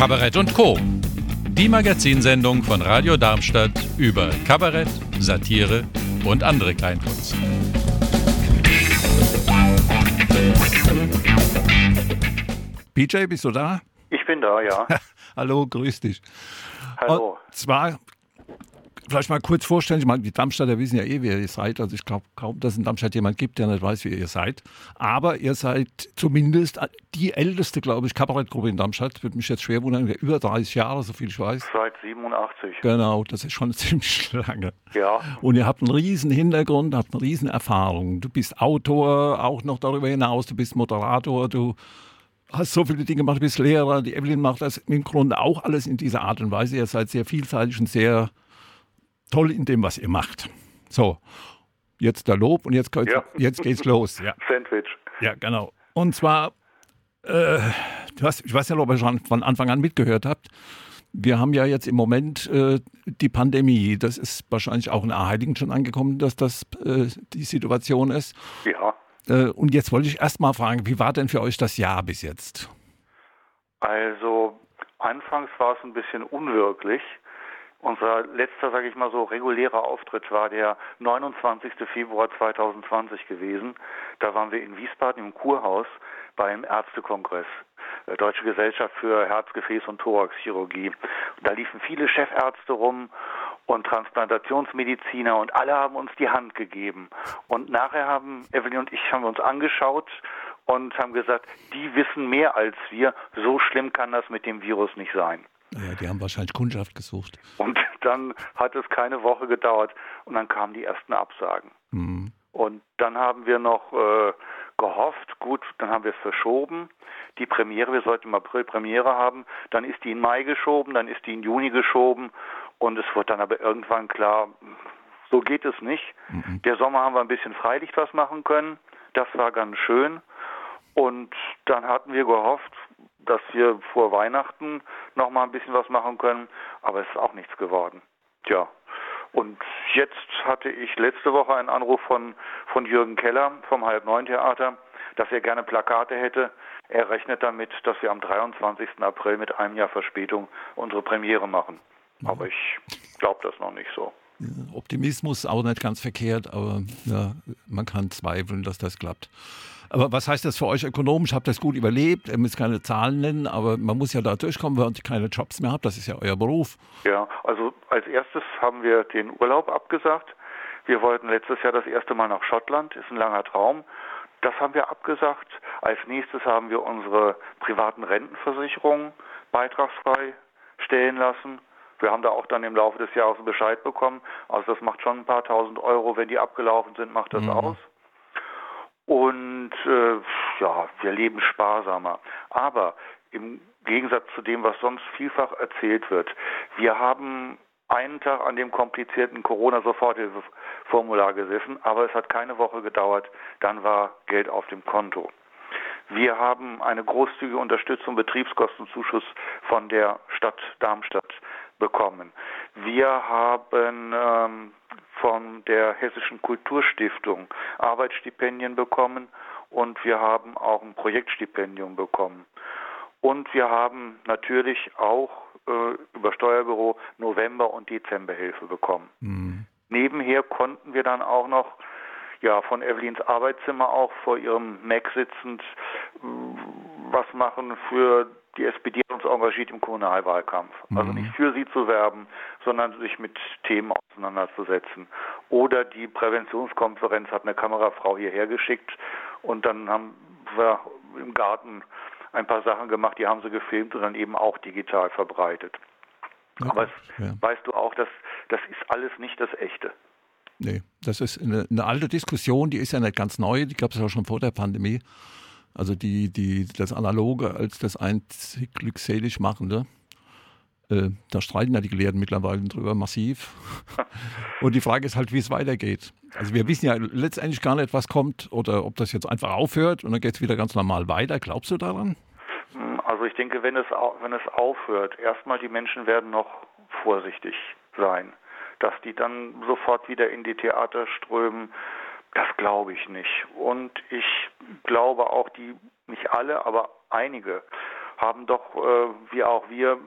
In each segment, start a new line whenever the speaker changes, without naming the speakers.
Kabarett und Co. Die Magazinsendung von Radio Darmstadt über Kabarett, Satire und andere Kleinkunst.
PJ, bist du da?
Ich bin da, ja.
Hallo, grüß dich.
Hallo.
Und zwar, vielleicht mal kurz vorstellen, ich meine, die Darmstadter wissen ja eh, wer ihr seid. Also ich glaube kaum, dass es in Darmstadt jemand gibt, der nicht weiß, wer ihr seid. Aber ihr seid zumindest die älteste, glaube ich, Kabarettgruppe in Darmstadt. Würde mich jetzt schwer wundern, über 30 Jahre, so viel ich weiß.
Seit 87.
Genau, das ist schon ziemlich lange.
Ja.
Und ihr habt einen riesen Hintergrund, habt eine riesen Erfahrung. Du bist Autor, auch noch darüber hinaus, du bist Moderator, du hast so viele Dinge gemacht, du bist Lehrer. Die Evelyn macht das im Grunde auch alles in dieser Art und Weise. Ihr seid sehr vielseitig und sehr toll in dem, was ihr macht. So, jetzt der Lob und jetzt,
Ja.
jetzt geht's los. Ja.
Sandwich.
Ja, genau. Und zwar, äh, hast, ich weiß nicht, ob ihr schon von Anfang an mitgehört habt. Wir haben ja jetzt im Moment äh, die Pandemie. Das ist wahrscheinlich auch in Erheiligen schon angekommen, dass das äh, die Situation ist.
Ja.
Äh, und jetzt wollte ich erst mal fragen, wie war denn für euch das Jahr bis jetzt?
Also, anfangs war es ein bisschen unwirklich. Unser letzter, sage ich mal so, regulärer Auftritt war der 29. Februar 2020 gewesen. Da waren wir in Wiesbaden im Kurhaus beim Ärztekongress. äh, Deutsche Gesellschaft für Herz, Gefäß und Thoraxchirurgie. Da liefen viele Chefärzte rum und Transplantationsmediziner und alle haben uns die Hand gegeben. Und nachher haben Evelyn und ich haben uns angeschaut und haben gesagt, die wissen mehr als wir. So schlimm kann das mit dem Virus nicht sein.
Naja, die haben wahrscheinlich Kundschaft gesucht.
Und dann hat es keine Woche gedauert und dann kamen die ersten Absagen.
Hm.
Und dann haben wir noch äh, gehofft, gut, dann haben wir es verschoben. Die Premiere, wir sollten im April Premiere haben, dann ist die in Mai geschoben, dann ist die in Juni geschoben und es wird dann aber irgendwann klar, so geht es nicht. Der Sommer haben wir ein bisschen Freilicht was machen können, das war ganz schön. Und dann hatten wir gehofft, dass wir vor Weihnachten noch mal ein bisschen was machen können, aber es ist auch nichts geworden. Tja. Und jetzt hatte ich letzte Woche einen Anruf von, von Jürgen Keller vom Halb Neun Theater, dass er gerne Plakate hätte. Er rechnet damit, dass wir am 23. April mit einem Jahr Verspätung unsere Premiere machen. Aber ich glaube das noch nicht so.
Optimismus auch nicht ganz verkehrt, aber ja, man kann zweifeln, dass das klappt. Aber was heißt das für euch ökonomisch? Habt ihr das gut überlebt? Ihr müsst keine Zahlen nennen, aber man muss ja da durchkommen, wenn ihr keine Jobs mehr habt. Das ist ja euer Beruf.
Ja, also als erstes haben wir den Urlaub abgesagt. Wir wollten letztes Jahr das erste Mal nach Schottland, ist ein langer Traum. Das haben wir abgesagt. Als nächstes haben wir unsere privaten Rentenversicherungen beitragsfrei stellen lassen. Wir haben da auch dann im Laufe des Jahres einen Bescheid bekommen. Also das macht schon ein paar tausend Euro. Wenn die abgelaufen sind, macht das aus. Und äh, ja, wir leben sparsamer. Aber im Gegensatz zu dem, was sonst vielfach erzählt wird, wir haben einen Tag an dem komplizierten Corona-Soforthilfeformular gesessen, aber es hat keine Woche gedauert, dann war Geld auf dem Konto. Wir haben eine großzügige Unterstützung, Betriebskostenzuschuss von der Stadt Darmstadt bekommen. Wir haben ähm, von der Hessischen Kulturstiftung Arbeitsstipendien bekommen und wir haben auch ein Projektstipendium bekommen. Und wir haben natürlich auch äh, über Steuerbüro November- und Dezemberhilfe bekommen. Nebenher konnten wir dann auch noch ja, von Evelyns Arbeitszimmer auch vor ihrem Mac sitzend mh, was machen für die SPD uns engagiert im Kommunalwahlkampf. Also nicht für sie zu werben, sondern sich mit Themen auseinanderzusetzen. Oder die Präventionskonferenz hat eine Kamerafrau hierher geschickt und dann haben wir im Garten ein paar Sachen gemacht, die haben sie gefilmt und dann eben auch digital verbreitet. Aber es,
ja.
weißt du auch, dass das ist alles nicht das Echte.
Nee, das ist eine, eine alte Diskussion, die ist ja nicht ganz neu, die gab es ja schon vor der Pandemie. Also die, die, das Analoge als das einzig glückselig Machende. Äh, da streiten ja die Gelehrten mittlerweile drüber massiv. Und die Frage ist halt, wie es weitergeht. Also wir wissen ja letztendlich gar nicht, was kommt oder ob das jetzt einfach aufhört und dann geht es wieder ganz normal weiter. Glaubst du daran?
Also ich denke, wenn es, wenn es aufhört, erstmal die Menschen werden noch vorsichtig sein. Dass die dann sofort wieder in die Theater strömen, das glaube ich nicht. Und ich glaube auch, die, nicht alle, aber einige haben doch, äh, wie auch wir,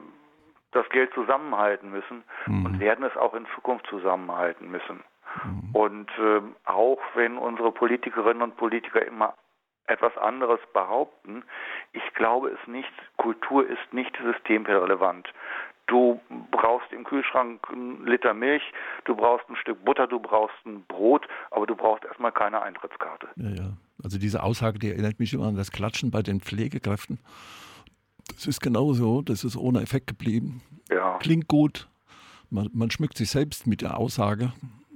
das Geld zusammenhalten müssen mhm. und werden es auch in Zukunft zusammenhalten müssen. Mhm. Und äh, auch wenn unsere Politikerinnen und Politiker immer etwas anderes behaupten, ich glaube es nicht, Kultur ist nicht systemrelevant. Du brauchst im Kühlschrank einen Liter Milch, du brauchst ein Stück Butter, du brauchst ein Brot, aber du brauchst erstmal keine Eintrittskarte.
Ja, ja. Also diese Aussage, die erinnert mich immer an das Klatschen bei den Pflegekräften. Das ist genauso, das ist ohne Effekt geblieben. Ja. Klingt gut. Man, man schmückt sich selbst mit der Aussage,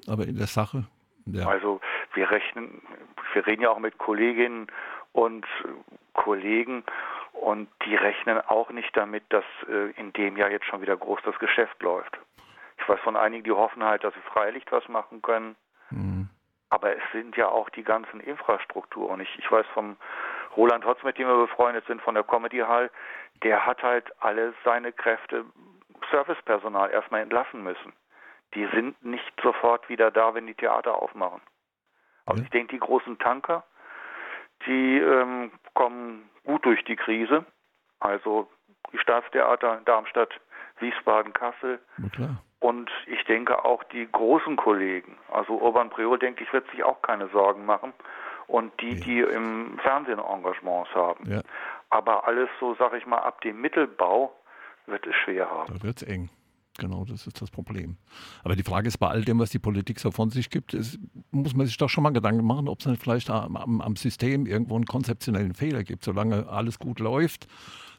aber in der Sache.
Ja. Also wir rechnen, wir reden ja auch mit Kolleginnen und Kollegen und die rechnen auch nicht damit, dass äh, in dem Jahr jetzt schon wieder groß das Geschäft läuft. Ich weiß von einigen, die hoffen halt, dass sie Freilicht was machen können. Mhm. Aber es sind ja auch die ganzen Infrastrukturen. Ich, ich weiß vom Roland Hotz, mit dem wir befreundet sind, von der Comedy Hall, der hat halt alle seine Kräfte Servicepersonal erstmal entlassen müssen. Die sind nicht sofort wieder da, wenn die Theater aufmachen. Aber ja. ich denke, die großen Tanker, die ähm, kommen gut durch die Krise. Also die Staatstheater in Darmstadt, Wiesbaden, Kassel. Und ich denke auch die großen Kollegen, also Urban Priol, denke ich, wird sich auch keine Sorgen machen. Und die, ja. die im Fernsehen Engagements haben. Ja. Aber alles so, sag ich mal, ab dem Mittelbau wird es schwer haben.
Da wird es eng. Genau, das ist das Problem. Aber die Frage ist, bei all dem, was die Politik so von sich gibt, ist, muss man sich doch schon mal Gedanken machen, ob es vielleicht am, am, System irgendwo einen konzeptionellen Fehler gibt. Solange alles gut läuft,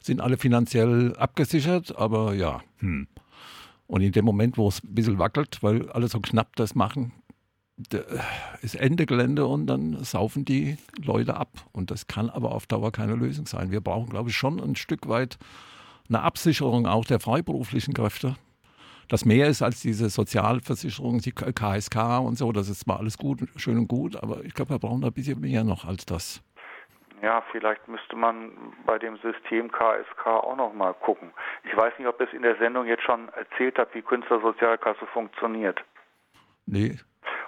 sind alle finanziell abgesichert, aber ja. Hm. Und in dem Moment, wo es ein bisschen wackelt, weil alle so knapp das machen, ist Ende Gelände und dann saufen die Leute ab. Und das kann aber auf Dauer keine Lösung sein. Wir brauchen, glaube ich, schon ein Stück weit eine Absicherung auch der freiberuflichen Kräfte das mehr ist als diese Sozialversicherung, die KSK und so. Das ist zwar alles gut, schön und gut, aber ich glaube, wir brauchen ein bisschen mehr noch als das.
Ja, vielleicht müsste man bei dem System KSK auch noch mal gucken. Ich weiß nicht, ob es in der Sendung jetzt schon erzählt hat, wie Künstlersozialkasse funktioniert.
Nee.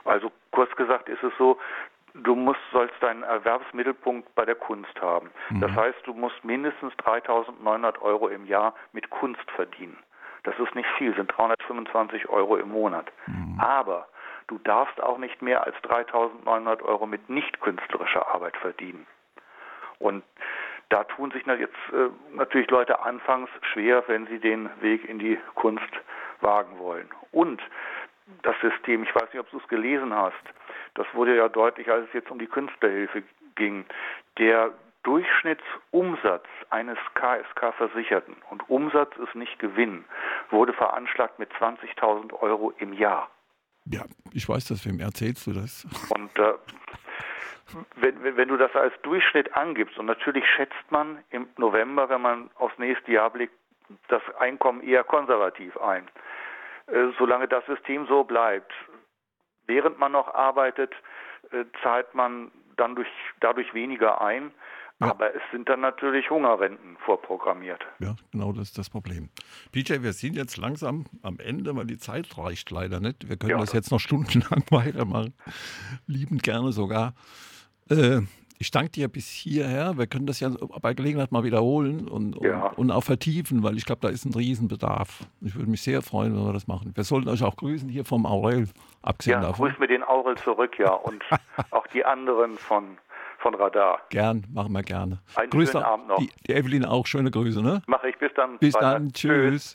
Also kurz gesagt ist es so, du musst, sollst deinen Erwerbsmittelpunkt bei der Kunst haben. Mhm. Das heißt, du musst mindestens 3.900 Euro im Jahr mit Kunst verdienen. Das ist nicht viel, sind 325 Euro im Monat. Mhm. Aber du darfst auch nicht mehr als 3.900 Euro mit nicht künstlerischer Arbeit verdienen. Und da tun sich jetzt äh, natürlich Leute anfangs schwer, wenn sie den Weg in die Kunst wagen wollen. Und das System, ich weiß nicht, ob du es gelesen hast, das wurde ja deutlich, als es jetzt um die Künstlerhilfe ging. Der Durchschnittsumsatz eines KSK-Versicherten, und Umsatz ist nicht Gewinn, wurde veranschlagt mit 20.000 Euro im Jahr.
Ja, ich weiß das, wem erzählst du das?
Und äh, wenn, wenn, wenn, du das als Durchschnitt angibst, und natürlich schätzt man im November, wenn man aufs nächste Jahr blickt, das Einkommen eher konservativ ein. Äh, solange das System so bleibt, während man noch arbeitet, äh, zahlt man dann durch, dadurch weniger ein. Ja. Aber es sind dann natürlich Hungerrenten vorprogrammiert.
Ja, genau das ist das Problem. PJ, wir sind jetzt langsam am Ende, weil die Zeit reicht leider nicht. Wir können ja, das jetzt noch stundenlang weitermachen. Liebend gerne sogar. Äh, ich danke dir bis hierher. Wir können das ja bei Gelegenheit mal wiederholen und, ja. und, und, auch vertiefen, weil ich glaube, da ist ein Riesenbedarf. Ich würde mich sehr freuen, wenn wir das machen. Wir sollten euch auch grüßen hier vom Aurel, abgesehen
ja, davon. Grüß mir den Aurel zurück, ja. Und auch die anderen von von Radar.
Gern, machen wir gerne.
Einen Grüße schönen Abend noch.
Die, die Evelyn auch, schöne Grüße, ne?
Mache ich, bis dann.
Bis dann, tschüss. tschüss.